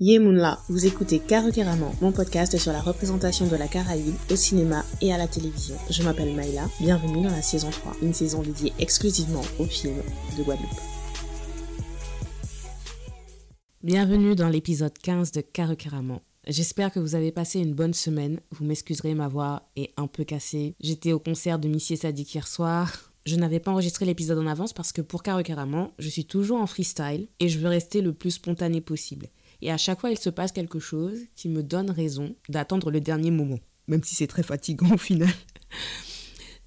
Yemunla, vous écoutez Carrément, mon podcast sur la représentation de la Caraïbe au cinéma et à la télévision. Je m'appelle Maïla, bienvenue dans la saison 3, une saison dédiée exclusivement aux films de Guadeloupe. Bienvenue dans l'épisode 15 de Carrément. J'espère que vous avez passé une bonne semaine. Vous m'excuserez, ma voix est un peu cassée. J'étais au concert de Missy Sadik hier soir. Je n'avais pas enregistré l'épisode en avance parce que pour Carrément, je suis toujours en freestyle et je veux rester le plus spontané possible. Et à chaque fois, il se passe quelque chose qui me donne raison d'attendre le dernier moment, même si c'est très fatigant au final.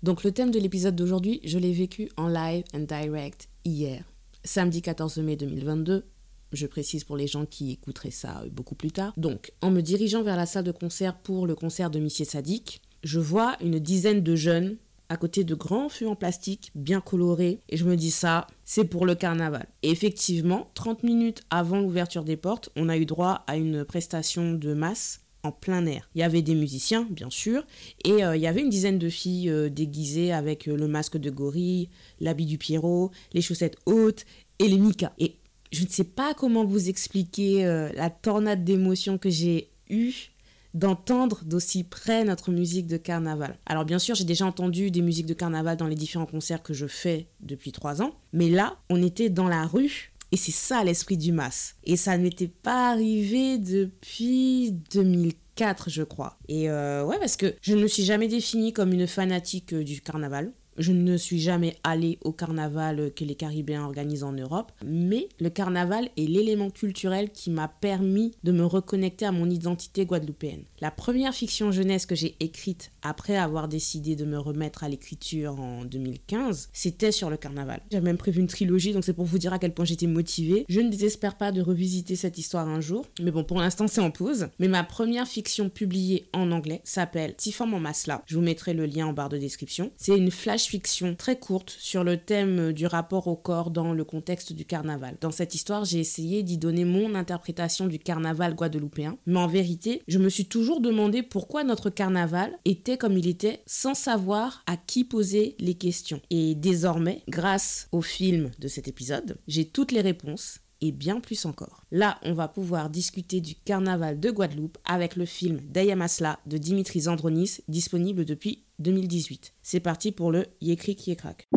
Donc le thème de l'épisode d'aujourd'hui, je l'ai vécu en live and direct hier, samedi 14 mai 2022. Je précise pour les gens qui écouteraient ça beaucoup plus tard. Donc, en me dirigeant vers la salle de concert pour le concert de Missier Sadik, je vois une dizaine de jeunes à côté de grands fûts en plastique bien colorés. Et je me dis ça, c'est pour le carnaval. Et effectivement, 30 minutes avant l'ouverture des portes, on a eu droit à une prestation de masse en plein air. Il y avait des musiciens, bien sûr, et euh, il y avait une dizaine de filles euh, déguisées avec euh, le masque de gorille, l'habit du Pierrot, les chaussettes hautes et les Mika. Et je ne sais pas comment vous expliquer la tornade d'émotions que j'ai eue d'entendre d'aussi près notre musique de carnaval. Alors bien sûr, j'ai déjà entendu des musiques de carnaval dans les différents concerts que je fais depuis trois ans, mais là, on était dans la rue et c'est ça l'esprit du mas. Et ça n'était pas arrivé depuis 2004, je crois. Et euh, ouais, parce que je ne me suis jamais définie comme une fanatique euh, du carnaval. Je ne suis jamais allée au carnaval que les Caribéens organisent en Europe, mais le carnaval est l'élément culturel qui m'a permis de me reconnecter à mon identité guadeloupéenne. La première fiction jeunesse que j'ai écrite après avoir décidé de me remettre à l'écriture en 2015, c'était sur le carnaval. J'avais même prévu une trilogie, donc c'est pour vous dire à quel point j'étais motivée. Je ne désespère pas de revisiter cette histoire un jour, mais bon, pour l'instant c'est en pause. Mais ma première fiction publiée en anglais s'appelle Tifam en Masla. Je vous mettrai le lien en barre de description. C'est une flash fiction très courte sur le thème du rapport au corps dans le contexte du carnaval. Dans cette histoire, j'ai essayé d'y donner mon interprétation du carnaval guadeloupéen, mais en vérité, je me suis toujours demandé pourquoi notre carnaval était comme il était sans savoir à qui poser les questions. Et désormais, grâce au film de cet épisode, j'ai toutes les réponses et bien plus encore. Là, on va pouvoir discuter du carnaval de Guadeloupe avec le film Dayamasla de Dimitri Zandronis, disponible depuis 2018. C'est parti pour le Yekrik Yekrak.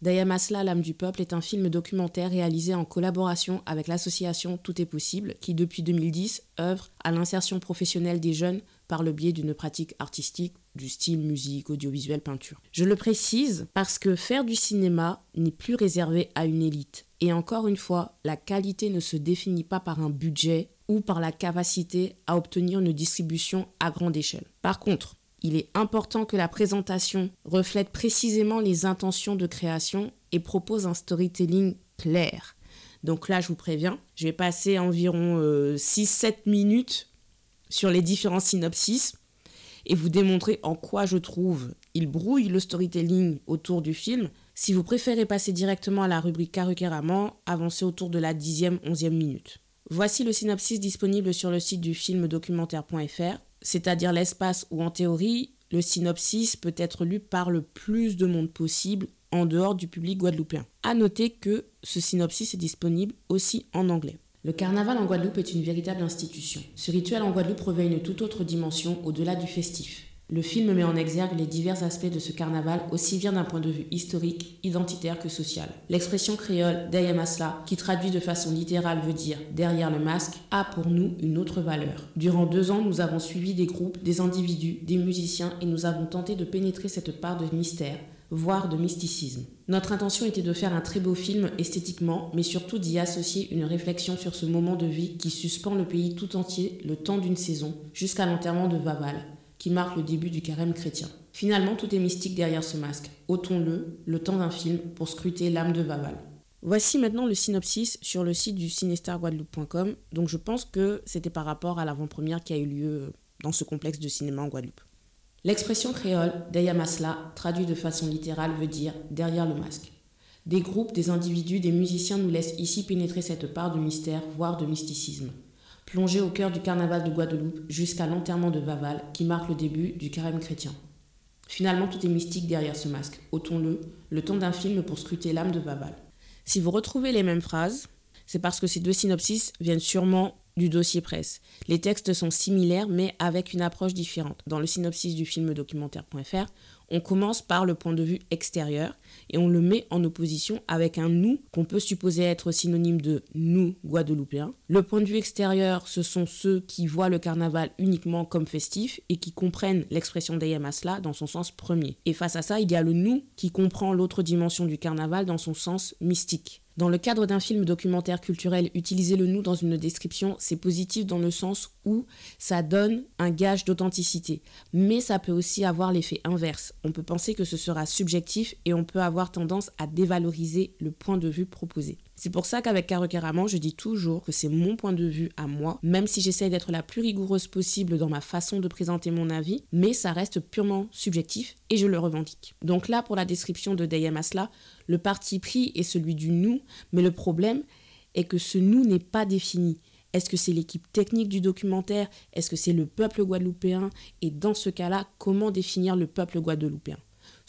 Dayamasla, l'âme du peuple, est un film documentaire réalisé en collaboration avec l'association Tout est possible, qui depuis 2010 œuvre à l'insertion professionnelle des jeunes par le biais d'une pratique artistique du style musique, audiovisuel, peinture. Je le précise parce que faire du cinéma n'est plus réservé à une élite. Et encore une fois, la qualité ne se définit pas par un budget ou par la capacité à obtenir une distribution à grande échelle. Par contre, il est important que la présentation reflète précisément les intentions de création et propose un storytelling clair. Donc là, je vous préviens, je vais passer environ 6-7 euh, minutes sur les différents synopsis et vous démontrer en quoi je trouve il brouille le storytelling autour du film. Si vous préférez passer directement à la rubrique Caruqueraman, avancez autour de la 10e, 11e minute. Voici le synopsis disponible sur le site du film documentaire.fr, c'est-à-dire l'espace où en théorie, le synopsis peut être lu par le plus de monde possible en dehors du public guadeloupéen. A noter que ce synopsis est disponible aussi en anglais. Le carnaval en Guadeloupe est une véritable institution. Ce rituel en Guadeloupe revêt une toute autre dimension au-delà du festif. Le film met en exergue les divers aspects de ce carnaval, aussi bien d'un point de vue historique, identitaire que social. L'expression créole Dayamasla, qui traduit de façon littérale veut dire derrière le masque, a pour nous une autre valeur. Durant deux ans, nous avons suivi des groupes, des individus, des musiciens et nous avons tenté de pénétrer cette part de mystère, voire de mysticisme. Notre intention était de faire un très beau film esthétiquement, mais surtout d'y associer une réflexion sur ce moment de vie qui suspend le pays tout entier le temps d'une saison, jusqu'à l'enterrement de Vaval, qui marque le début du carême chrétien. Finalement, tout est mystique derrière ce masque. Ôtons-le, le temps d'un film, pour scruter l'âme de Vaval. Voici maintenant le synopsis sur le site du cinestarguadeloupe.com. Donc je pense que c'était par rapport à l'avant-première qui a eu lieu dans ce complexe de cinéma en Guadeloupe. L'expression créole Dayamasla, traduit de façon littérale, veut dire derrière le masque. Des groupes, des individus, des musiciens nous laissent ici pénétrer cette part de mystère, voire de mysticisme. Plongé au cœur du carnaval de Guadeloupe jusqu'à l'enterrement de Vaval, qui marque le début du carême chrétien. Finalement, tout est mystique derrière ce masque. Ôtons-le, le temps d'un film pour scruter l'âme de Vaval. Si vous retrouvez les mêmes phrases, c'est parce que ces deux synopsis viennent sûrement du dossier presse. Les textes sont similaires mais avec une approche différente. Dans le synopsis du film documentaire.fr, on commence par le point de vue extérieur et on le met en opposition avec un nous qu'on peut supposer être synonyme de nous guadeloupéens. Le point de vue extérieur, ce sont ceux qui voient le carnaval uniquement comme festif et qui comprennent l'expression d'Ayam Asla dans son sens premier. Et face à ça, il y a le nous qui comprend l'autre dimension du carnaval dans son sens mystique. Dans le cadre d'un film documentaire culturel, utiliser le nous dans une description, c'est positif dans le sens où ça donne un gage d'authenticité. Mais ça peut aussi avoir l'effet inverse. On peut penser que ce sera subjectif et on peut avoir tendance à dévaloriser le point de vue proposé. C'est pour ça qu'avec Carocaramment, je dis toujours que c'est mon point de vue à moi, même si j'essaie d'être la plus rigoureuse possible dans ma façon de présenter mon avis, mais ça reste purement subjectif et je le revendique. Donc là, pour la description de Dayam Asla, le parti pris est celui du nous, mais le problème est que ce nous n'est pas défini. Est-ce que c'est l'équipe technique du documentaire? Est-ce que c'est le peuple guadeloupéen? Et dans ce cas-là, comment définir le peuple guadeloupéen?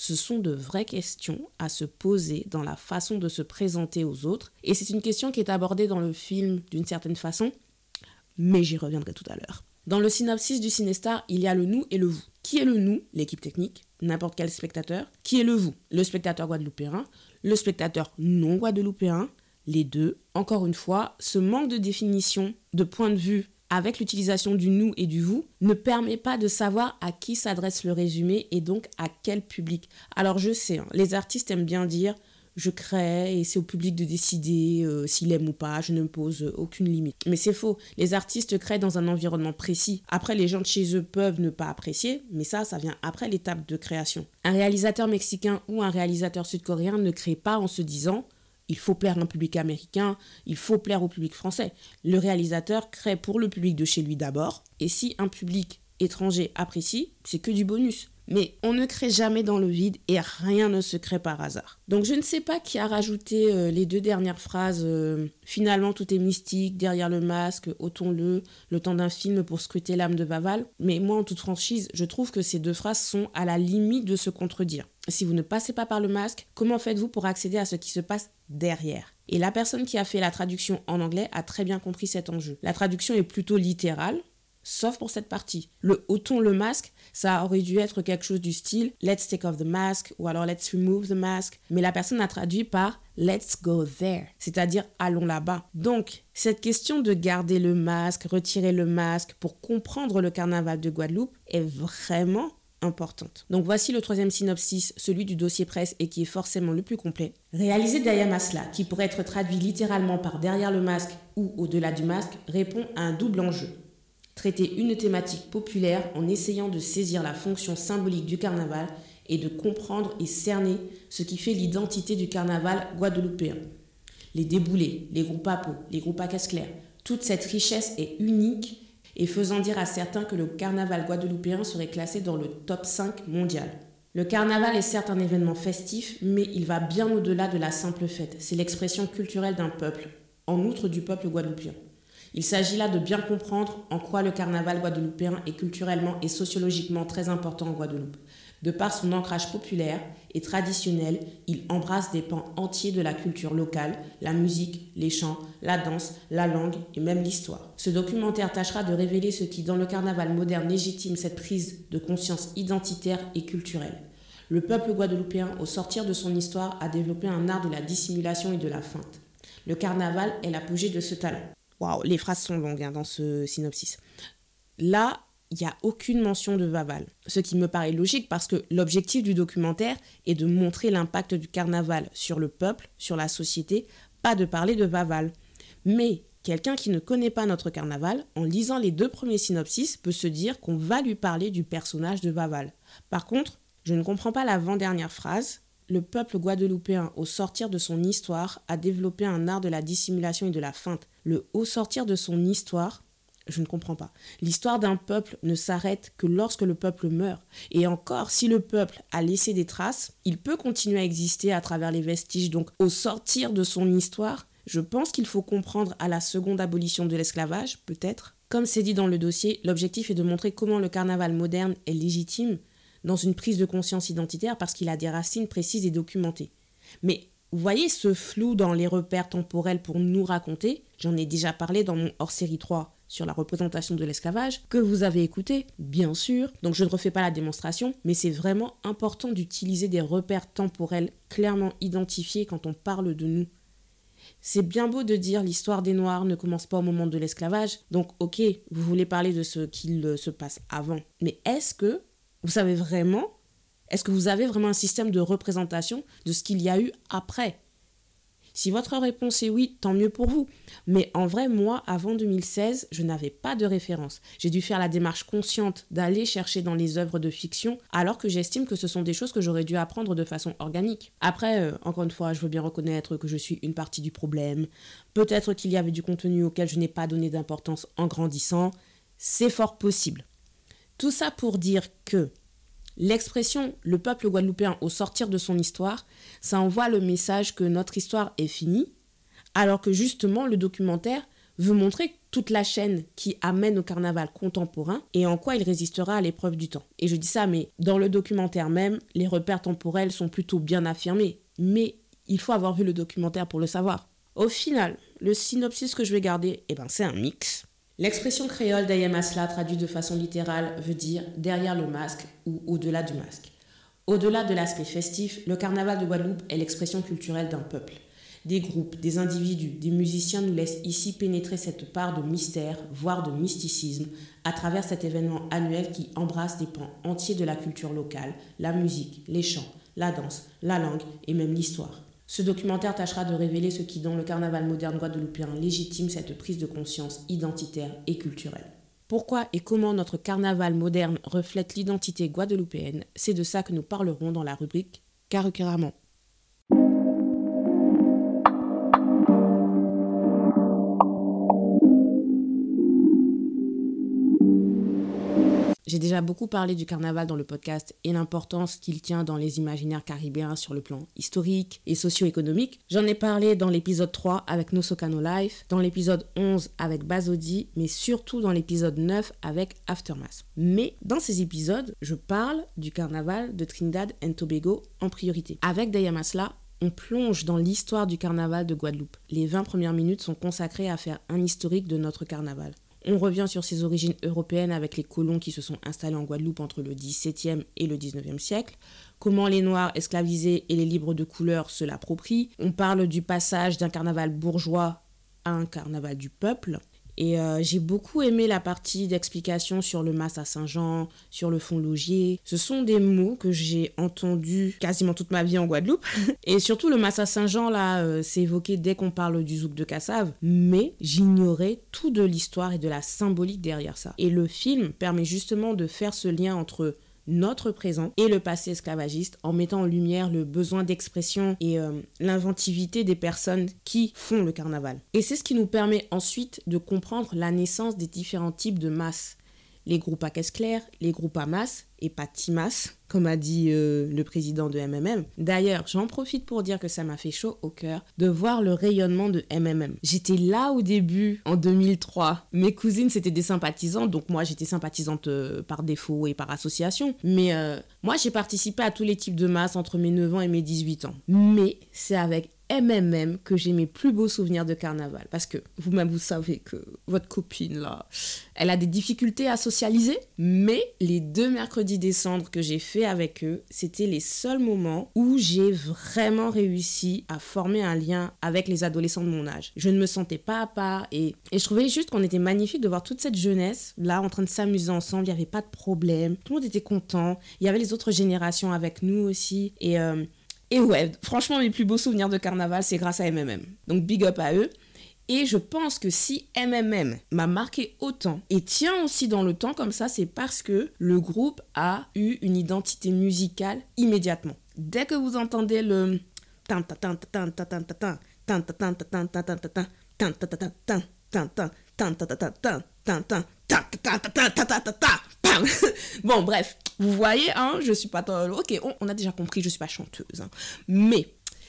Ce sont de vraies questions à se poser dans la façon de se présenter aux autres. Et c'est une question qui est abordée dans le film d'une certaine façon, mais j'y reviendrai tout à l'heure. Dans le synopsis du Cinestar, il y a le nous et le vous. Qui est le nous? L'équipe technique, n'importe quel spectateur. Qui est le vous? Le spectateur guadeloupéen, le spectateur non guadeloupéen, les deux. Encore une fois, ce manque de définition, de point de vue avec l'utilisation du nous et du vous, ne permet pas de savoir à qui s'adresse le résumé et donc à quel public. Alors je sais, hein, les artistes aiment bien dire je crée et c'est au public de décider euh, s'il aime ou pas, je ne me pose aucune limite. Mais c'est faux, les artistes créent dans un environnement précis. Après, les gens de chez eux peuvent ne pas apprécier, mais ça, ça vient après l'étape de création. Un réalisateur mexicain ou un réalisateur sud-coréen ne crée pas en se disant il faut plaire à un public américain, il faut plaire au public français. Le réalisateur crée pour le public de chez lui d'abord, et si un public étranger apprécie, c'est que du bonus. Mais on ne crée jamais dans le vide et rien ne se crée par hasard. Donc je ne sais pas qui a rajouté euh, les deux dernières phrases. Euh, finalement tout est mystique, derrière le masque, ôtons-le, le temps d'un film pour scruter l'âme de Vaval. Mais moi en toute franchise, je trouve que ces deux phrases sont à la limite de se contredire. Si vous ne passez pas par le masque, comment faites-vous pour accéder à ce qui se passe derrière? Et la personne qui a fait la traduction en anglais a très bien compris cet enjeu. La traduction est plutôt littérale, sauf pour cette partie. Le ôtons le masque, ça aurait dû être quelque chose du style Let's take off the mask ou alors Let's remove the mask, mais la personne a traduit par Let's go there, c'est-à-dire allons là-bas. Donc, cette question de garder le masque, retirer le masque pour comprendre le carnaval de Guadeloupe est vraiment importante. Donc voici le troisième synopsis, celui du dossier presse et qui est forcément le plus complet. Réalisé derrière Masla, qui pourrait être traduit littéralement par derrière le masque ou au-delà du masque, répond à un double enjeu traiter une thématique populaire en essayant de saisir la fonction symbolique du carnaval et de comprendre et cerner ce qui fait l'identité du carnaval guadeloupéen. Les déboulés, les groupes à peau, les groupes à casse claire, toute cette richesse est unique et faisant dire à certains que le carnaval guadeloupéen serait classé dans le top 5 mondial. Le carnaval est certes un événement festif, mais il va bien au-delà de la simple fête. C'est l'expression culturelle d'un peuple, en outre du peuple guadeloupéen. Il s'agit là de bien comprendre en quoi le carnaval guadeloupéen est culturellement et sociologiquement très important en Guadeloupe. De par son ancrage populaire et traditionnel, il embrasse des pans entiers de la culture locale, la musique, les chants, la danse, la langue et même l'histoire. Ce documentaire tâchera de révéler ce qui, dans le carnaval moderne, légitime cette prise de conscience identitaire et culturelle. Le peuple guadeloupéen, au sortir de son histoire, a développé un art de la dissimulation et de la feinte. Le carnaval est l'apogée de ce talent. Waouh, les phrases sont longues hein, dans ce synopsis. Là, il n'y a aucune mention de Vaval, ce qui me paraît logique parce que l'objectif du documentaire est de montrer l'impact du carnaval sur le peuple, sur la société, pas de parler de Vaval. Mais quelqu'un qui ne connaît pas notre carnaval, en lisant les deux premiers synopsis, peut se dire qu'on va lui parler du personnage de Vaval. Par contre, je ne comprends pas l'avant-dernière phrase. Le peuple guadeloupéen, au sortir de son histoire, a développé un art de la dissimulation et de la feinte le haut sortir de son histoire, je ne comprends pas. L'histoire d'un peuple ne s'arrête que lorsque le peuple meurt. Et encore, si le peuple a laissé des traces, il peut continuer à exister à travers les vestiges. Donc, au sortir de son histoire, je pense qu'il faut comprendre à la seconde abolition de l'esclavage, peut-être. Comme c'est dit dans le dossier, l'objectif est de montrer comment le carnaval moderne est légitime dans une prise de conscience identitaire parce qu'il a des racines précises et documentées. Mais vous voyez ce flou dans les repères temporels pour nous raconter J'en ai déjà parlé dans mon hors-série 3 sur la représentation de l'esclavage, que vous avez écouté, bien sûr, donc je ne refais pas la démonstration, mais c'est vraiment important d'utiliser des repères temporels clairement identifiés quand on parle de nous. C'est bien beau de dire l'histoire des Noirs ne commence pas au moment de l'esclavage, donc ok, vous voulez parler de ce qu'il se passe avant, mais est-ce que vous savez vraiment, est-ce que vous avez vraiment un système de représentation de ce qu'il y a eu après? Si votre réponse est oui, tant mieux pour vous. Mais en vrai, moi, avant 2016, je n'avais pas de référence. J'ai dû faire la démarche consciente d'aller chercher dans les œuvres de fiction, alors que j'estime que ce sont des choses que j'aurais dû apprendre de façon organique. Après, euh, encore une fois, je veux bien reconnaître que je suis une partie du problème. Peut-être qu'il y avait du contenu auquel je n'ai pas donné d'importance en grandissant. C'est fort possible. Tout ça pour dire que L'expression le peuple guadeloupéen au sortir de son histoire, ça envoie le message que notre histoire est finie, alors que justement le documentaire veut montrer toute la chaîne qui amène au carnaval contemporain et en quoi il résistera à l'épreuve du temps. Et je dis ça, mais dans le documentaire même, les repères temporels sont plutôt bien affirmés, mais il faut avoir vu le documentaire pour le savoir. Au final, le synopsis que je vais garder, eh ben, c'est un mix. L'expression créole d'Ayamasla traduite de façon littérale veut dire derrière le masque ou au-delà du masque. Au-delà de l'aspect festif, le carnaval de Guadeloupe est l'expression culturelle d'un peuple. Des groupes, des individus, des musiciens nous laissent ici pénétrer cette part de mystère, voire de mysticisme, à travers cet événement annuel qui embrasse des pans entiers de la culture locale, la musique, les chants, la danse, la langue et même l'histoire. Ce documentaire tâchera de révéler ce qui, dans le carnaval moderne guadeloupéen, légitime cette prise de conscience identitaire et culturelle. Pourquoi et comment notre carnaval moderne reflète l'identité guadeloupéenne, c'est de ça que nous parlerons dans la rubrique Carrequeramment. J'ai déjà beaucoup parlé du carnaval dans le podcast et l'importance qu'il tient dans les imaginaires caribéens sur le plan historique et socio-économique. J'en ai parlé dans l'épisode 3 avec No Socano Life, dans l'épisode 11 avec Bazodi, mais surtout dans l'épisode 9 avec Aftermath. Mais dans ces épisodes, je parle du carnaval de Trinidad and Tobago en priorité. Avec Dayamasla, on plonge dans l'histoire du carnaval de Guadeloupe. Les 20 premières minutes sont consacrées à faire un historique de notre carnaval. On revient sur ses origines européennes avec les colons qui se sont installés en Guadeloupe entre le XVIIe et le XIXe siècle, comment les Noirs esclavisés et les libres de couleur se l'approprient. On parle du passage d'un carnaval bourgeois à un carnaval du peuple. Et euh, j'ai beaucoup aimé la partie d'explication sur le Mas à Saint-Jean, sur le fond logier. Ce sont des mots que j'ai entendus quasiment toute ma vie en Guadeloupe. Et surtout le Mas à Saint-Jean, là, euh, c'est évoqué dès qu'on parle du zouk de Cassave. Mais j'ignorais tout de l'histoire et de la symbolique derrière ça. Et le film permet justement de faire ce lien entre notre présent et le passé esclavagiste en mettant en lumière le besoin d'expression et euh, l'inventivité des personnes qui font le carnaval. Et c'est ce qui nous permet ensuite de comprendre la naissance des différents types de masses les groupes à caisse claire, les groupes à masse et pas Timas, comme a dit euh, le président de MMM. D'ailleurs, j'en profite pour dire que ça m'a fait chaud au cœur de voir le rayonnement de MMM. J'étais là au début, en 2003. Mes cousines, c'était des sympathisantes, donc moi, j'étais sympathisante euh, par défaut et par association. Mais euh, moi, j'ai participé à tous les types de masses entre mes 9 ans et mes 18 ans. Mais c'est avec MMM que j'ai mes plus beaux souvenirs de carnaval. Parce que vous-même, vous savez que votre copine, là, elle a des difficultés à socialiser. Mais les deux mercredis décembre que j'ai fait avec eux, c'était les seuls moments où j'ai vraiment réussi à former un lien avec les adolescents de mon âge. Je ne me sentais pas à part et, je trouvais juste qu'on était magnifique de voir toute cette jeunesse là en train de s'amuser ensemble. Il n'y avait pas de problème. Tout le monde était content. Il y avait les autres générations avec nous aussi. Et euh, et ouais, franchement, mes plus beaux souvenirs de carnaval, c'est grâce à MMM. Donc big up à eux. Et je pense que si MMM m'a marqué autant et tient aussi dans le temps comme ça, c'est parce que le groupe a eu une identité musicale immédiatement. Dès que vous entendez le bon, bref, vous voyez, hein, je suis pas... Ok, on, a déjà compris, je suis pas chanteuse. Hein. Mais,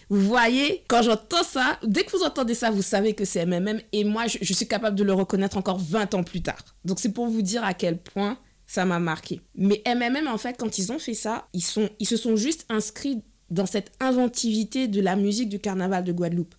vous voyez, quand j'entends ça, dès que vous entendez ça, vous savez que c'est MMM. Et moi, je, suis capable de le reconnaître encore 20 ans plus tard. Donc, c'est pour vous dire à quel point ça m'a marqué. Mais MMM, en fait, quand ils ont fait ça, ils, se sont juste inscrits dans cette inventivité de la musique du carnaval de Guadeloupe.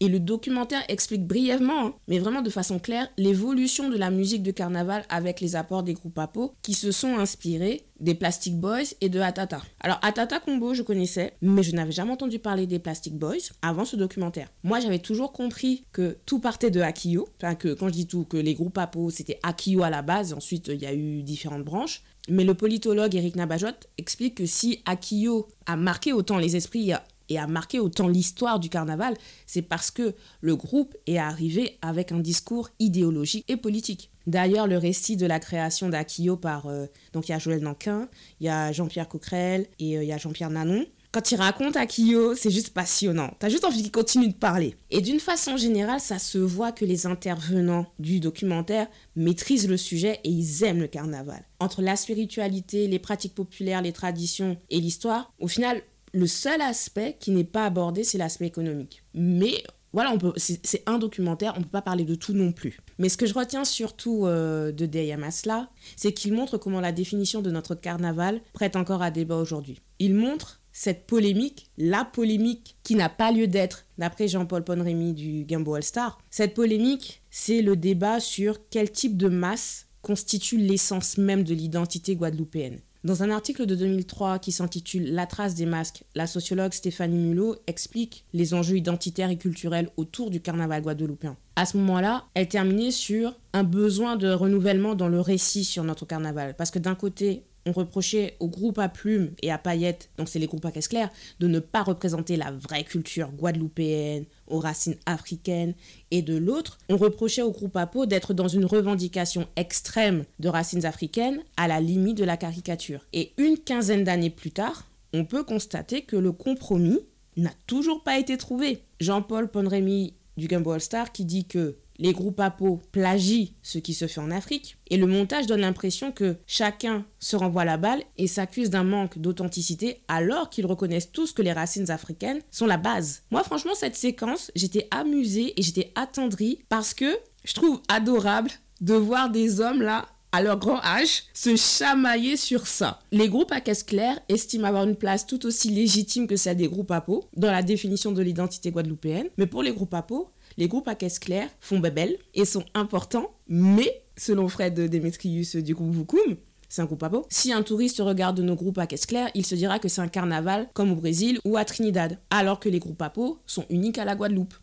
Et le documentaire explique brièvement, hein, mais vraiment de façon claire, l'évolution de la musique de carnaval avec les apports des groupes Apo qui se sont inspirés des Plastic Boys et de Atata. Alors Atata Combo, je connaissais, mais je n'avais jamais entendu parler des Plastic Boys avant ce documentaire. Moi, j'avais toujours compris que tout partait de Akio, enfin que quand je dis tout, que les groupes Apo, c'était Akio à la base, ensuite il y a eu différentes branches. Mais le politologue Eric Nabajot explique que si Akio a marqué autant les esprits et a marqué autant l'histoire du carnaval, c'est parce que le groupe est arrivé avec un discours idéologique et politique. D'ailleurs, le récit de la création d'Akio par... Euh, donc il y a Joël Nanquin, il y a Jean-Pierre Coquerel et euh, il y a Jean-Pierre Nanon. Quand il raconte Akio, c'est juste passionnant. T'as juste envie qu'il continue de parler. Et d'une façon générale, ça se voit que les intervenants du documentaire maîtrisent le sujet et ils aiment le carnaval. Entre la spiritualité, les pratiques populaires, les traditions et l'histoire, au final, le seul aspect qui n'est pas abordé, c'est l'aspect économique. Mais voilà, c'est un documentaire, on ne peut pas parler de tout non plus. Mais ce que je retiens surtout euh, de Deyamasla, c'est qu'il montre comment la définition de notre carnaval prête encore à débat aujourd'hui. Il montre cette polémique, la polémique qui n'a pas lieu d'être, d'après Jean-Paul Ponremy du Gambo All Star. Cette polémique, c'est le débat sur quel type de masse constitue l'essence même de l'identité guadeloupéenne. Dans un article de 2003 qui s'intitule La trace des masques, la sociologue Stéphanie Mulot explique les enjeux identitaires et culturels autour du carnaval guadeloupéen. À ce moment-là, elle terminait sur un besoin de renouvellement dans le récit sur notre carnaval. Parce que d'un côté, on reprochait au groupe à plumes et à paillettes, donc c'est les groupes à caisse claire, de ne pas représenter la vraie culture guadeloupéenne, aux racines africaines, et de l'autre, on reprochait au groupe à peau d'être dans une revendication extrême de racines africaines à la limite de la caricature. Et une quinzaine d'années plus tard, on peut constater que le compromis n'a toujours pas été trouvé. Jean-Paul Ponremy du Gumbo All Star qui dit que les groupes APO plagient ce qui se fait en Afrique, et le montage donne l'impression que chacun se renvoie la balle et s'accuse d'un manque d'authenticité alors qu'ils reconnaissent tous que les racines africaines sont la base. Moi franchement cette séquence, j'étais amusée et j'étais attendrie parce que je trouve adorable de voir des hommes là à leur grand âge, se chamailler sur ça. Les groupes à caisse claire estiment avoir une place tout aussi légitime que celle des groupes à peau dans la définition de l'identité guadeloupéenne, mais pour les groupes à peau, les groupes à caisse claire font babel et sont importants, mais selon Fred Demetrius du groupe Vukum, c'est un groupe à beau. Si un touriste regarde nos groupes à caisse claire, il se dira que c'est un carnaval comme au Brésil ou à Trinidad, alors que les groupes à peau sont uniques à la Guadeloupe.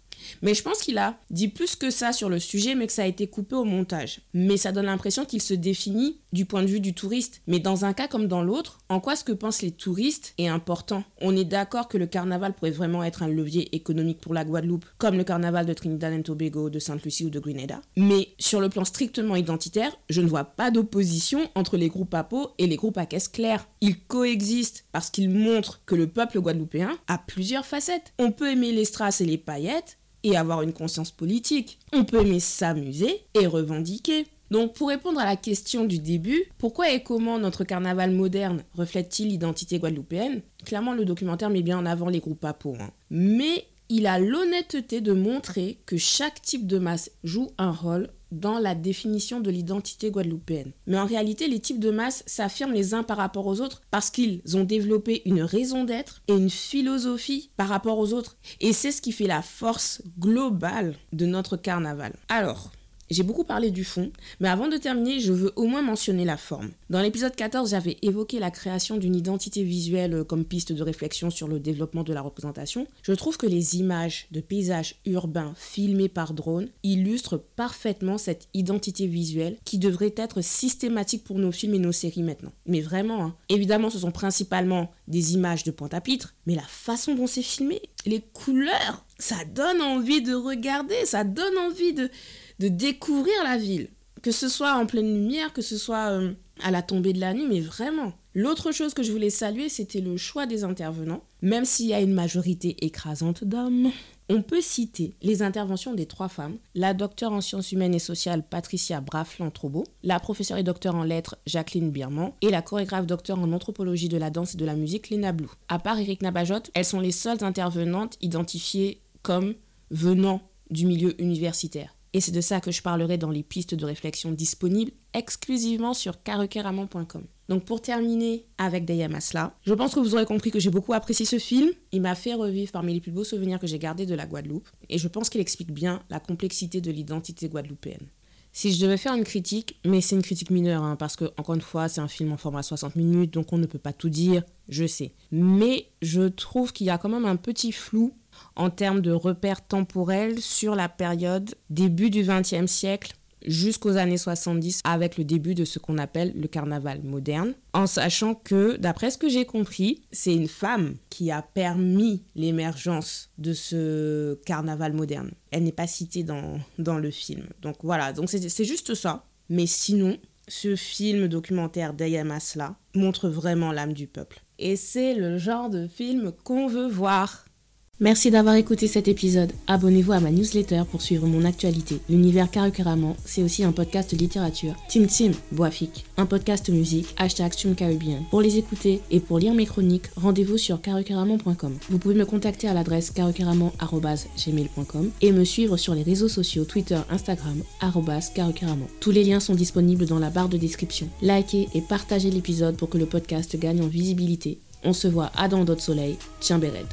Mais je pense qu'il a dit plus que ça sur le sujet, mais que ça a été coupé au montage. Mais ça donne l'impression qu'il se définit du point de vue du touriste. Mais dans un cas comme dans l'autre, en quoi ce que pensent les touristes est important? On est d'accord que le carnaval pourrait vraiment être un levier économique pour la Guadeloupe, comme le carnaval de Trinidad et Tobago, de Sainte-Lucie ou de Grenada. Mais sur le plan strictement identitaire, je ne vois pas d'opposition entre les groupes à peau et les groupes à caisse claire. Ils coexistent parce qu'ils montrent que le peuple guadeloupéen a plusieurs facettes. On peut aimer les strass et les paillettes, et avoir une conscience politique. On peut aimer s'amuser et revendiquer. Donc pour répondre à la question du début, pourquoi et comment notre carnaval moderne reflète-t-il l'identité guadeloupéenne? Clairement le documentaire met bien en avant les groupes à. Hein. Mais il a l'honnêteté de montrer que chaque type de masse joue un rôle dans la définition de l'identité guadeloupéenne. Mais en réalité, les types de masse s'affirment les uns par rapport aux autres parce qu'ils ont développé une raison d'être et une philosophie par rapport aux autres. Et c'est ce qui fait la force globale de notre carnaval. Alors, j'ai beaucoup parlé du fond, mais avant de terminer, je veux au moins mentionner la forme. Dans l'épisode 14, j'avais évoqué la création d'une identité visuelle comme piste de réflexion sur le développement de la représentation. Je trouve que les images de paysages urbains filmés par drone illustrent parfaitement cette identité visuelle qui devrait être systématique pour nos films et nos séries maintenant. Mais vraiment, hein. évidemment, ce sont principalement des images de pointe-à-pitre, mais la façon dont c'est filmé, les couleurs, ça donne envie de regarder, ça donne envie de de découvrir la ville. Que ce soit en pleine lumière, que ce soit euh, à la tombée de la nuit, mais vraiment. L'autre chose que je voulais saluer, c'était le choix des intervenants. Même s'il y a une majorité écrasante d'hommes, on peut citer les interventions des trois femmes, la docteure en sciences humaines et sociales Patricia Braflan-Trobo, la professeure et docteur en lettres Jacqueline Birman et la chorégraphe docteur en anthropologie de la danse et de la musique Léna Blou. À part Eric Nabajot, elles sont les seules intervenantes identifiées comme venant du milieu universitaire. Et c'est de ça que je parlerai dans les pistes de réflexion disponibles exclusivement sur karukeramon.com. Donc pour terminer avec Dayam Asla, je pense que vous aurez compris que j'ai beaucoup apprécié ce film. Il m'a fait revivre parmi les plus beaux souvenirs que j'ai gardés de la Guadeloupe. Et je pense qu'il explique bien la complexité de l'identité guadeloupéenne. Si je devais faire une critique, mais c'est une critique mineure, hein, parce que, encore une fois, c'est un film en format 60 minutes, donc on ne peut pas tout dire, je sais. Mais je trouve qu'il y a quand même un petit flou en termes de repères temporels sur la période début du XXe siècle jusqu'aux années 70 avec le début de ce qu'on appelle le carnaval moderne, en sachant que, d'après ce que j'ai compris, c'est une femme qui a permis l'émergence de ce carnaval moderne. Elle n'est pas citée dans, dans le film. Donc voilà, donc c'est juste ça. Mais sinon, ce film documentaire d'Ayam Asla montre vraiment l'âme du peuple. Et c'est le genre de film qu'on veut voir. Merci d'avoir écouté cet épisode. Abonnez-vous à ma newsletter pour suivre mon actualité. L'univers Caribbean, c'est aussi un podcast littérature. Tim Tim, Boafik, un podcast musique, hashtag Caribbean. Pour les écouter et pour lire mes chroniques, rendez-vous sur carucaramon.com. Vous pouvez me contacter à l'adresse carucaramon.gmail.com et me suivre sur les réseaux sociaux Twitter, Instagram, carucaramon. Tous les liens sont disponibles dans la barre de description. Likez et partagez l'épisode pour que le podcast gagne en visibilité. On se voit à dans d'autres soleils. Tiens Béred.